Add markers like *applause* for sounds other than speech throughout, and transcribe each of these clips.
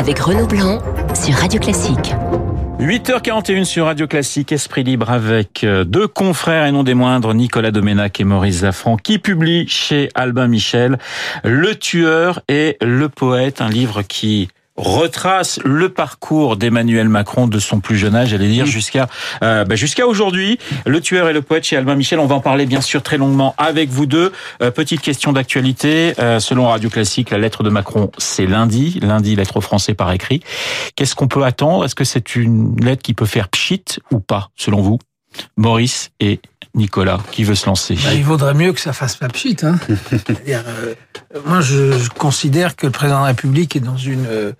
avec Renaud Blanc sur Radio Classique. 8h41 sur Radio Classique, Esprit Libre avec euh, deux confrères et non des moindres, Nicolas Doménac et Maurice Zaffran, qui publient chez Albin Michel Le tueur et le poète, un livre qui retrace le parcours d'Emmanuel Macron de son plus jeune âge, j'allais dire jusqu'à euh, bah, jusqu'à aujourd'hui. Le tueur et le poète chez Albin Michel. On va en parler bien sûr très longuement avec vous deux. Euh, petite question d'actualité. Euh, selon Radio Classique, la lettre de Macron, c'est lundi. Lundi, lettre aux Français par écrit. Qu'est-ce qu'on peut attendre? Est-ce que c'est une lettre qui peut faire pchit ou pas, selon vous? Maurice et Nicolas, qui veut se lancer? Bah, Il vaudrait mieux que ça fasse pas pchit. Hein. *laughs* euh, moi, je, je, considère que le président de la République est dans une euh,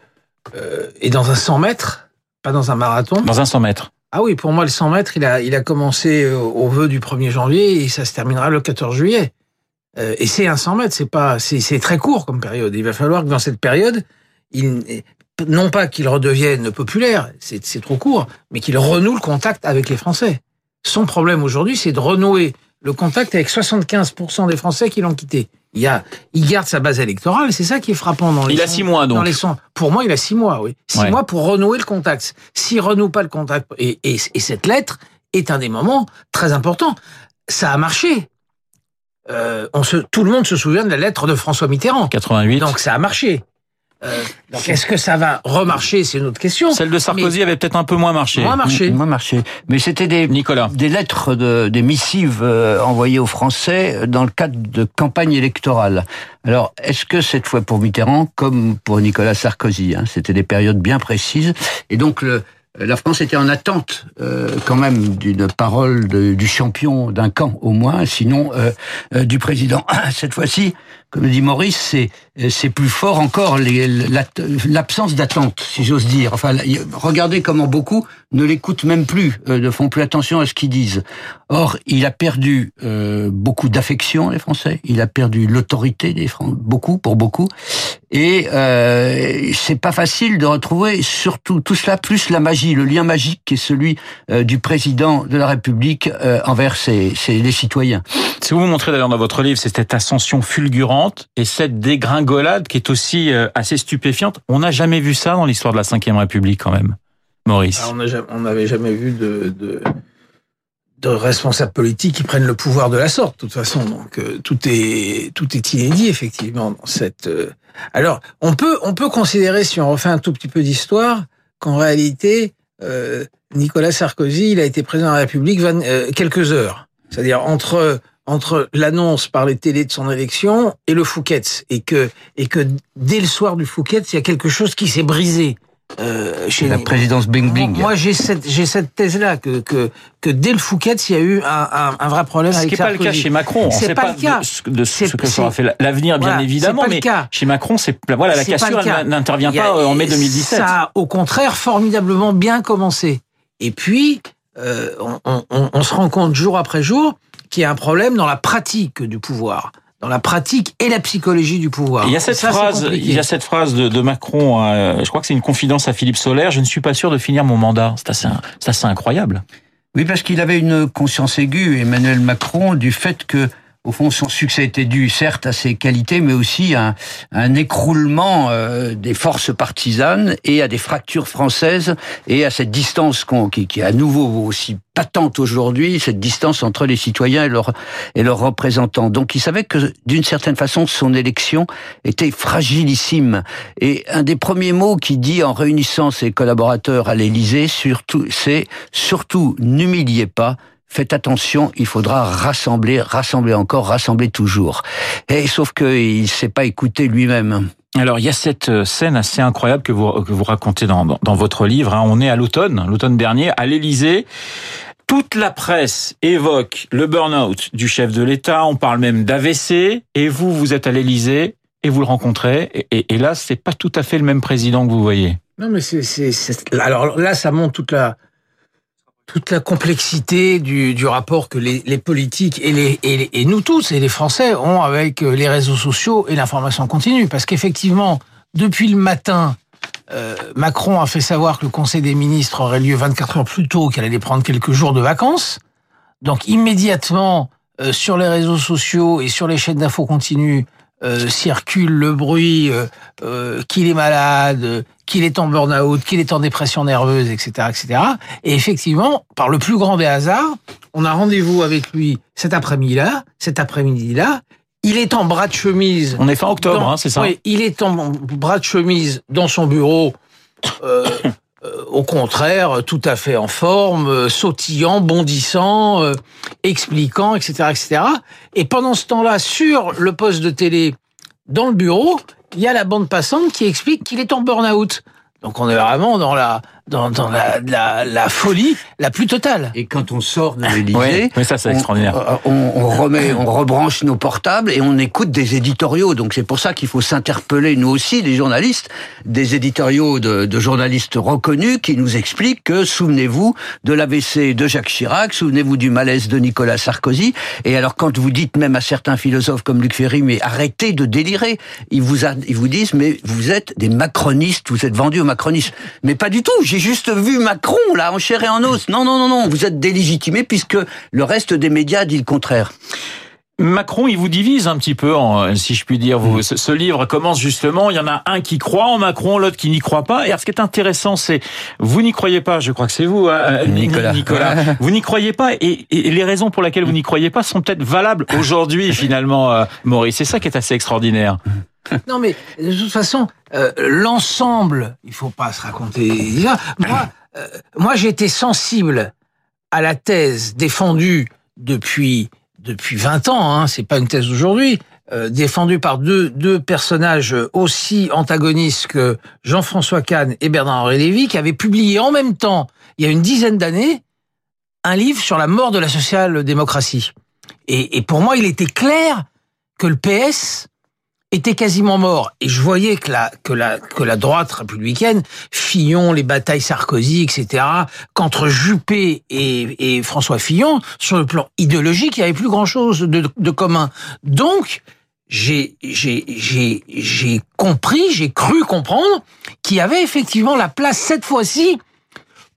est dans un 100 mètres, pas dans un marathon. Dans un 100 mètres. Ah oui, pour moi, le 100 mètres, il a, il a commencé euh, au vœu du 1er janvier et ça se terminera le 14 juillet. Euh, et c'est un 100 mètres, c'est pas, c'est très court comme période. Il va falloir que dans cette période, il, non pas qu'il redevienne populaire, c'est trop court, mais qu'il renoue le contact avec les Français. Son problème aujourd'hui, c'est de renouer le contact avec 75% des Français qui l'ont quitté. Il, y a, il garde sa base électorale, c'est ça qui est frappant dans les Il a six mois donc. Dans les sons. Pour moi, il a six mois, oui. Six ouais. mois pour renouer le contact. S'il renoue pas le contact, et, et, et, cette lettre est un des moments très importants. Ça a marché. Euh, on se, tout le monde se souvient de la lettre de François Mitterrand. 88. Donc ça a marché. Euh, donc est-ce que ça va remarcher C'est une autre question. Celle de Sarkozy mais avait peut-être un peu moins marché. Moins marché. Moins marché. Mais c'était des Nicolas. des lettres de des missives euh, envoyées aux Français dans le cadre de campagne électorale. Alors est-ce que cette fois pour Mitterrand comme pour Nicolas Sarkozy, hein, c'était des périodes bien précises et donc le la France était en attente euh, quand même d'une parole de, du champion d'un camp au moins, sinon euh, euh, du président. *coughs* Cette fois-ci, comme dit Maurice, c'est c'est plus fort encore l'absence d'attente, si j'ose dire. Enfin, regardez comment beaucoup ne l'écoutent même plus, euh, ne font plus attention à ce qu'ils disent. Or, il a perdu euh, beaucoup d'affection, les Français. Il a perdu l'autorité des Français, beaucoup pour beaucoup. Et euh, c'est pas facile de retrouver surtout tout cela plus la magie, le lien magique qui est celui euh, du président de la République euh, envers ses, ses, les citoyens. Si vous vous montrez d'ailleurs dans votre livre, c'est cette ascension fulgurante et cette dégringolade qui est aussi euh, assez stupéfiante. On n'a jamais vu ça dans l'histoire de la Ve République quand même. Maurice. Alors on n'avait jamais vu de, responsables politiques qui prennent le pouvoir de la sorte, de toute façon. Donc euh, tout est tout est inédit effectivement. Euh... Alors on peut on peut considérer si on refait un tout petit peu d'histoire qu'en réalité Nicolas Sarkozy il a été président de la République 20, quelques heures, c'est-à-dire entre entre l'annonce par les télés de son élection et le Fouquet's et que et que dès le soir du Fouquet's il y a quelque chose qui s'est brisé. Euh, chez la présidence Bing Bing. Moi, j'ai cette j'ai cette thèse là que que que dès le Fouquet's, il y a eu un, un, un vrai problème ce avec Ce qui n'est pas le cas chez Macron. On sait pas, le cas. de, de ce que sera fait l'avenir, bien voilà, évidemment, mais cas. chez Macron, c'est voilà la cassure n'intervient pas en mai 2017. Ça a au contraire formidablement bien commencé. Et puis euh, on, on, on se rend compte jour après jour qu'il y a un problème dans la pratique du pouvoir dans la pratique et la psychologie du pouvoir. Il y a cette ça, phrase, il y a cette phrase de, de Macron. Euh, je crois que c'est une confidence à Philippe Solaire. Je ne suis pas sûr de finir mon mandat. C'est assez, c'est assez incroyable. Oui, parce qu'il avait une conscience aiguë, Emmanuel Macron, du fait que au fond, son succès était dû, certes, à ses qualités, mais aussi à un, écroulement euh, des forces partisanes et à des fractures françaises et à cette distance qui, qui est à nouveau aussi patente aujourd'hui, cette distance entre les citoyens et leurs et leurs représentants. Donc, il savait que, d'une certaine façon, son élection était fragilissime. Et un des premiers mots qu'il dit en réunissant ses collaborateurs à l'Élysée, surtout, c'est surtout n'humiliez pas faites attention, il faudra rassembler, rassembler encore, rassembler toujours. Et sauf qu'il ne s'est pas écouté lui-même. Alors il y a cette scène assez incroyable que vous que vous racontez dans dans, dans votre livre. Hein. On est à l'automne, l'automne dernier, à l'Élysée. Toute la presse évoque le burn-out du chef de l'État. On parle même d'AVC. Et vous, vous êtes à l'Élysée et vous le rencontrez. Et, et, et là, c'est pas tout à fait le même président que vous voyez. Non, mais c'est alors là, ça montre toute la toute la complexité du, du rapport que les, politiques et, et, nous tous et les Français ont avec les réseaux sociaux et l'information continue. Parce qu'effectivement, depuis le matin, euh, Macron a fait savoir que le Conseil des ministres aurait lieu 24 heures plus tôt, qu'elle allait prendre quelques jours de vacances. Donc immédiatement, euh, sur les réseaux sociaux et sur les chaînes d'infos continues, euh, circule le bruit euh, qu'il est malade, qu'il est en burn-out, qu'il est en dépression nerveuse, etc., etc. Et effectivement, par le plus grand des hasards, on a rendez-vous avec lui cet après-midi-là, cet après-midi-là. Il est en bras de chemise. On est fin octobre, dans- hein, c'est ça? Oui, il est en bras de chemise dans son bureau. euh, euh, au contraire, tout à fait en forme, euh, sautillant, bondissant, euh, expliquant, etc., etc. Et pendant ce temps-là, sur le poste de télé, dans le bureau, il y a la bande passante qui explique qu'il est en burn-out. Donc on est vraiment dans la dans, dans la, la, la folie la plus totale. Et quand on sort de l'Élysée, Oui, mais ça, c'est on- extraordinaire. On, on remet, on rebranche nos portables et on écoute des éditoriaux. Donc c'est pour ça qu'il faut s'interpeller, nous aussi, les journalistes, des éditoriaux de, de journalistes reconnus qui nous expliquent que, souvenez-vous de l'AVC de Jacques Chirac, souvenez-vous du malaise de Nicolas Sarkozy. Et alors quand vous dites même à certains philosophes comme Luc Ferry, mais arrêtez de délirer, ils vous, a- ils vous disent, mais vous êtes des macronistes, vous êtes vendus aux macronistes. Mais pas du tout, juste vu Macron, là, en chair et en os. Non, non, non, non, vous êtes délégitimés puisque le reste des médias dit le contraire. Macron, il vous divise un petit peu, en, si je puis dire. Vous, ce, ce livre commence justement, il y en a un qui croit en Macron, l'autre qui n'y croit pas. Et alors, ce qui est intéressant, c'est, vous n'y croyez pas, je crois que c'est vous, hein, Nicolas. Nicolas. *laughs* Vous n'y croyez pas, et, et les raisons pour lesquelles vous n'y croyez pas sont peut-être valables aujourd'hui, finalement, euh, Maurice. C'est ça qui est assez extraordinaire. *laughs* Non mais de toute façon, euh, l'ensemble, il faut pas se raconter. Moi, *laughs* euh, moi j'ai été sensible à la thèse défendue depuis depuis 20 ans. Hein, c'est pas une thèse d'aujourd'hui. euh, défendue par deux, deux personnages aussi antagonistes que Jean-François Kahn et Bernard-Henri Lévy, qui avaient publié en même temps, il y a une dizaine d'années, un livre sur la mort de la social-démocratie. Et, et pour moi, il était clair que le PS était quasiment mort. Et je voyais que la, que la, que la droite républicaine, Fillon, les batailles Sarkozy, etc., qu'entre Juppé et, et François Fillon, sur le plan idéologique, il y avait plus grand chose de, de commun. Donc, j'ai, j'ai, j'ai, j'ai compris, j'ai cru comprendre qu'il y avait effectivement la place cette fois-ci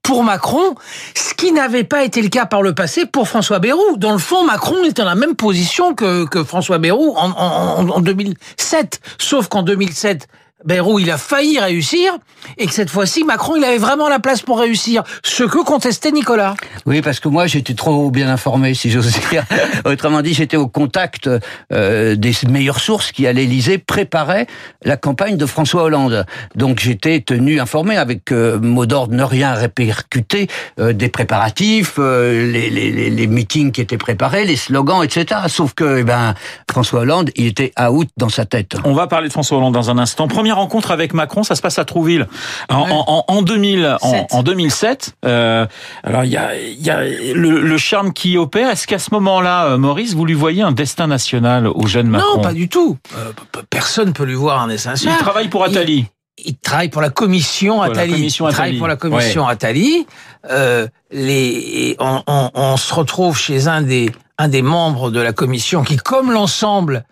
pour Macron, ce qui n'avait pas été le cas par le passé pour François Bayrou. Dans le fond, Macron était dans la même position que, que François Bayrou en, en, en 2007. Sauf qu'en 2007, Bayrou, il a failli réussir, et que cette fois-ci, Macron, il avait vraiment la place pour réussir. Ce que contestait Nicolas. Oui, parce que moi, j'étais trop bien informé, si j'ose dire. *laughs* Autrement dit, j'étais au contact euh, des meilleures sources qui, à l'Élysée, préparaient la campagne de François Hollande. Donc, j'étais tenu informé avec euh, mot d'ordre ne rien répercuter euh, des préparatifs, euh, les, les, les, meetings qui étaient préparés, les slogans, etc. Sauf que, eh ben, François Hollande, il était out dans sa tête. On va parler de François Hollande dans un instant. Première rencontre avec Macron, ça se passe à Trouville en, Ouais. en, en 2000, en, Sept. en 2007. Euh, alors il y a, y a le, le charme qui opère. Est-ce qu'à ce moment-là, euh, Maurice, vous lui voyez un destin national au jeune Macron? Non, pas du tout. Euh, personne peut lui voir un dessin Il travaille pour Attali. il travaille pour la commission Pour la Attali. commission il travaille Attali. pour la commission Attali. Euh, les, on, on- on se retrouve chez un des, un des membres de la commission qui, comme l'ensemble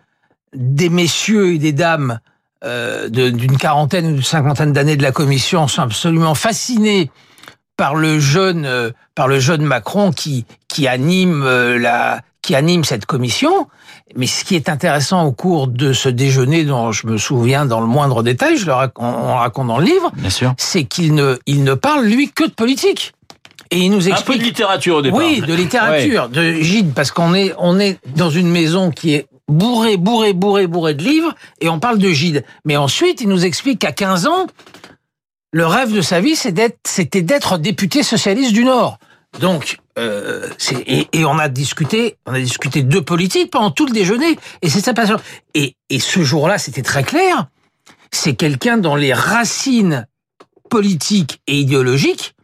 des messieurs et des dames euh, d'une quarantaine ou d'une cinquantaine d'années de la commission, sont absolument fascinés par le jeune, euh, par le jeune Macron qui, qui anime euh, la, qui anime cette commission. Mais ce qui est intéressant au cours de ce déjeuner, dont je me souviens dans le moindre détail, je le rac- on, on raconte dans le livre, Bien sûr. c'est qu'il ne, il ne parle lui que de politique. Et il nous Un peu de explique. littérature au départ. Oui, de littérature, de Gide, parce qu'on est, on est dans une maison qui est bourrée, bourrée, bourrée, bourrée de livres, et on parle de Gide. Mais ensuite, il nous explique qu'à 15 ans, le rêve de sa vie, c'était d'être député socialiste du Nord. Donc, euh, et, on a discuté, on a discuté de politique pendant tout le déjeuner, et c'est sa passion. Et, et ce jour-là, c'était très clair. C'est quelqu'un dont les racines politiques et idéologiques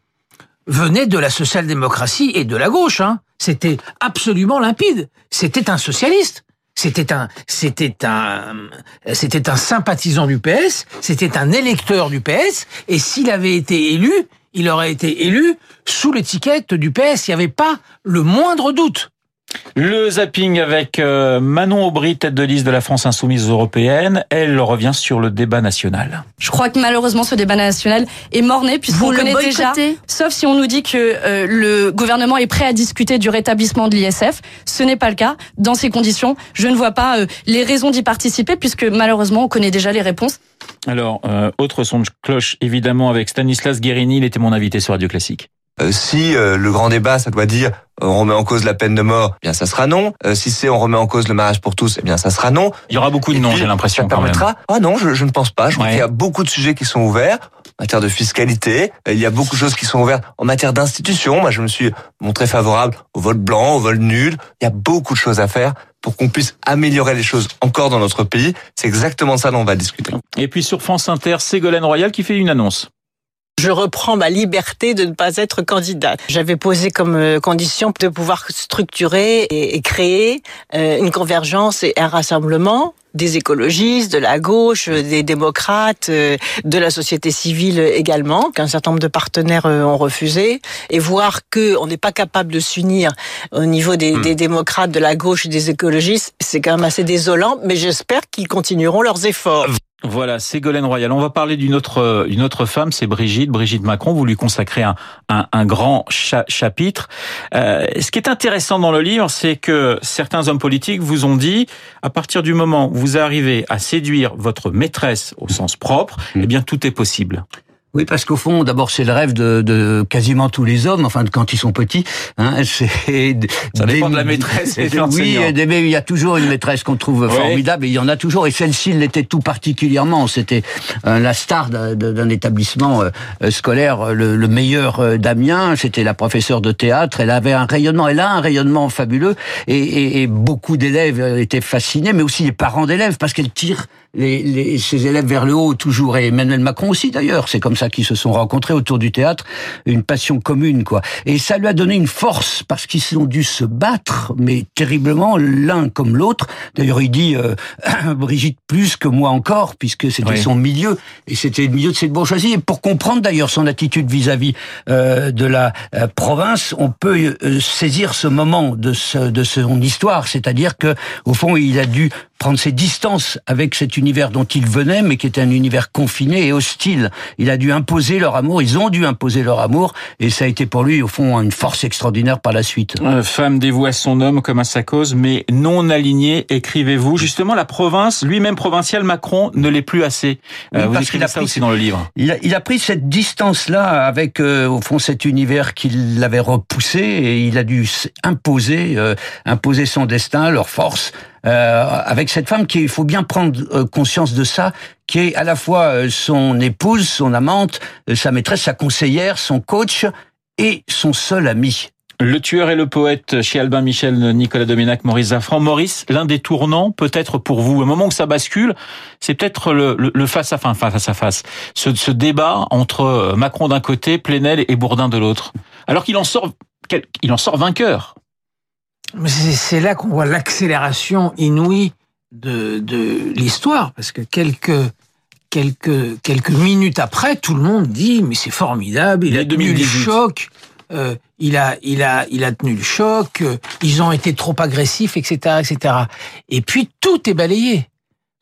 venaient de la social-démocratie et de la gauche. Hein. C'était absolument limpide. C'était un socialiste. C'était un, c'était un, c'était un sympathisant du PS. C'était un électeur du PS. Et s'il avait été élu, il aurait été élu sous l'étiquette du PS. Il n'y avait pas le moindre doute. Le zapping avec euh, Manon Aubry, tête de liste de la France insoumise européenne. Elle revient sur le débat national. Je crois que malheureusement ce débat national est mort-né puisqu'on connaît déjà, sauf si on nous dit que euh, le gouvernement est prêt à discuter du rétablissement de l'ISF. Ce n'est pas le cas. Dans ces conditions, je ne vois pas euh, les raisons d'y participer puisque malheureusement on connaît déjà les réponses. Alors, autre son de cloche évidemment avec Stanislas Guérini, il était mon invité sur Radio Classique. Euh, si euh, le grand débat, ça doit dire euh, on remet en cause la peine de mort, eh bien ça sera non. si c'est on remet en cause le mariage pour tous, eh bien ça sera non. Il y aura beaucoup de non, j'ai l'impression. Ça permettra. Ah non, je, ne pense pas. Je crois qu'il y a beaucoup de sujets qui sont ouverts en matière de fiscalité. Il y a beaucoup de choses qui sont ouvertes en matière d'institutions. Moi, je me suis montré favorable au vote blanc, au vote nul. Il y a beaucoup de choses à faire pour qu'on puisse améliorer les choses encore dans notre pays. C'est exactement ça dont on va discuter. Et puis sur France Inter, Ségolène Royal qui fait une annonce. Je reprends ma liberté de ne pas être candidate. J'avais posé comme euh, condition de pouvoir structurer et créer euh, une convergence et un rassemblement des écologistes, de la gauche, des démocrates, euh, de la société civile également, qu'un certain nombre de partenaires ont refusé, et voir que on n'est pas capable de s'unir au niveau des, hmm. des, démocrates, de la gauche et des écologistes, c'est quand même assez désolant, mais j'espère qu'ils continueront leurs efforts. Voilà, Ségolène Royal. On va parler d'une autre, une autre femme, c'est Brigitte, Brigitte Macron. Vous lui consacrez un, un, grand chapitre. Euh, ce qui est intéressant dans le livre, c'est que certains hommes politiques vous ont dit, à partir du moment où vous arrivez à séduire votre maîtresse au sens propre, mm. eh bien tout est possible. Oui, parce qu'au fond, d'abord, c'est le rêve de, de, quasiment tous les hommes, enfin, quand ils sont petits. Hein, *laughs* c'est Ça dépend de la maîtresse et de Oui, mais il y a toujours une maîtresse qu'on trouve formidable, et il y en a toujours, et celle-ci l'était tout particulièrement. C'était euh, la star d'un établissement euh, scolaire, le, le meilleur euh, d'Amiens. C'était la professeure de théâtre. Elle avait un rayonnement, elle a un rayonnement fabuleux, et, et, et beaucoup d'élèves étaient fascinés, mais aussi les parents d'élèves, parce qu'elle tire les, les, ses élèves vers le haut toujours, et Emmanuel Macron aussi d'ailleurs. C'est comme ça qu'ils se sont rencontrés autour du théâtre, une passion commune, quoi. Et ça lui a donné une force parce qu'ils ont dû se battre, mais terriblement l'un comme l'autre. D'ailleurs, il dit euh, *coughs* Brigitte plus que moi encore, puisque c'était son milieu et c'était le milieu de cette bourgeoisie. Et pour comprendre d'ailleurs son attitude vis-à-vis euh, de la euh, province, on peut saisir ce moment de, ce, de son histoire, c'est-à-dire que au fond, il a dû prendre ses distances avec cet univers dont il venait, mais qui était un univers confiné et hostile. Il a dû imposer leur amour, ils ont dû imposer leur amour, et ça a été pour lui, au fond, une force extraordinaire par la suite. femme dévouée à son homme comme à sa cause, mais non alignée, écrivez-vous. Justement, la province, lui-même provincial, Macron, ne l'est plus assez. Euh, vous écrivez ça aussi dans le livre. Il a, il a pris cette distance-là avec, euh, au fond, cet univers qui l'avait repoussé, et il a dû imposer, euh, imposer son destin, leur force, euh, avec cette femme qui, il faut bien prendre euh, conscience de ça, qui est à la fois euh, son épouse, son amante, sa maîtresse, sa conseillère, son coach et son seul ami. Le tueur et le poète chez Albin Michel, Nicolas Doménac, Maurice Zafran. Maurice, l'un des tournants, peut-être pour vous, au moment où ça bascule, c'est peut-être le, face à face, face à face, ce, ce débat entre Macron d'un côté, Plenel et Bourdin de l'autre. Alors qu'il en sort, il en sort vainqueur. C'est là qu'on voit l'accélération inouïe de, de l'histoire, parce que quelques, quelques, quelques minutes après, tout le monde dit mais c'est formidable, il, a tenu le choc, euh, il a, il a, il a tenu le choc, euh, ils ont été trop agressifs, etc., etc. Et puis tout est balayé,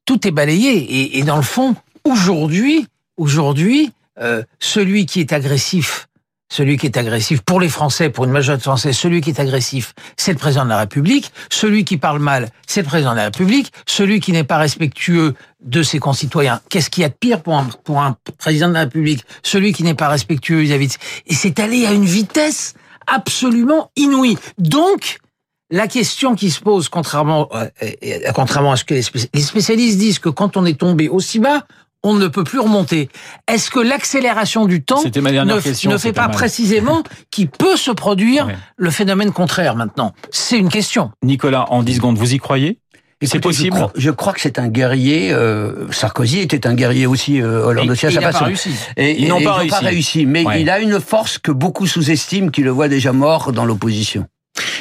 tout est balayé, et, et dans le fond, aujourd'hui, aujourd'hui, euh, celui qui est agressif celui qui est agressif, pour les Français, pour une majorité de Français, celui qui est agressif, c'est le président de la République. Celui qui parle mal, c'est le président de la République. Celui qui n'est pas respectueux de ses concitoyens, qu'est-ce qu'il y a de pire pour un, pour un président de la République? Celui qui n'est pas respectueux vis-à-vis. Et c'est allé à une vitesse absolument inouïe. Donc, la question qui se pose, contrairement, euh, contrairement à ce que les spécialistes disent, que quand on est tombé aussi bas, on ne peut plus remonter. Est-ce que l'accélération du temps ne, fait pas, précisément *laughs* qu'il peut se produire le phénomène contraire maintenant? C'est une question. Nicolas, en 10 secondes, vous y croyez? C'est possible? Je crois, que c'est un guerrier. Euh, Sarkozy était un guerrier aussi. Euh, Hollande aussi à sa façon. Pas réussi. Et, ils n'ont pas, réussi. Mais il a une force que beaucoup sous-estiment, qui le voit déjà mort dans l'opposition.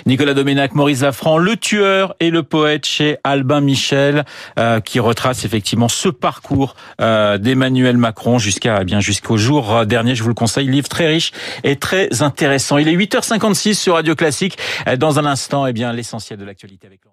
Nicolas Doménac, Maurice Lafranc, le tueur et le poète chez Albin Michel, euh, qui retrace effectivement ce parcours euh, d'Emmanuel Macron jusqu'à eh bien jusqu'au jour dernier. Je vous le conseille, livre très riche et très intéressant. Il est 8h56 sur Radio Classique. Dans un instant, eh bien l'essentiel de l'actualité avec.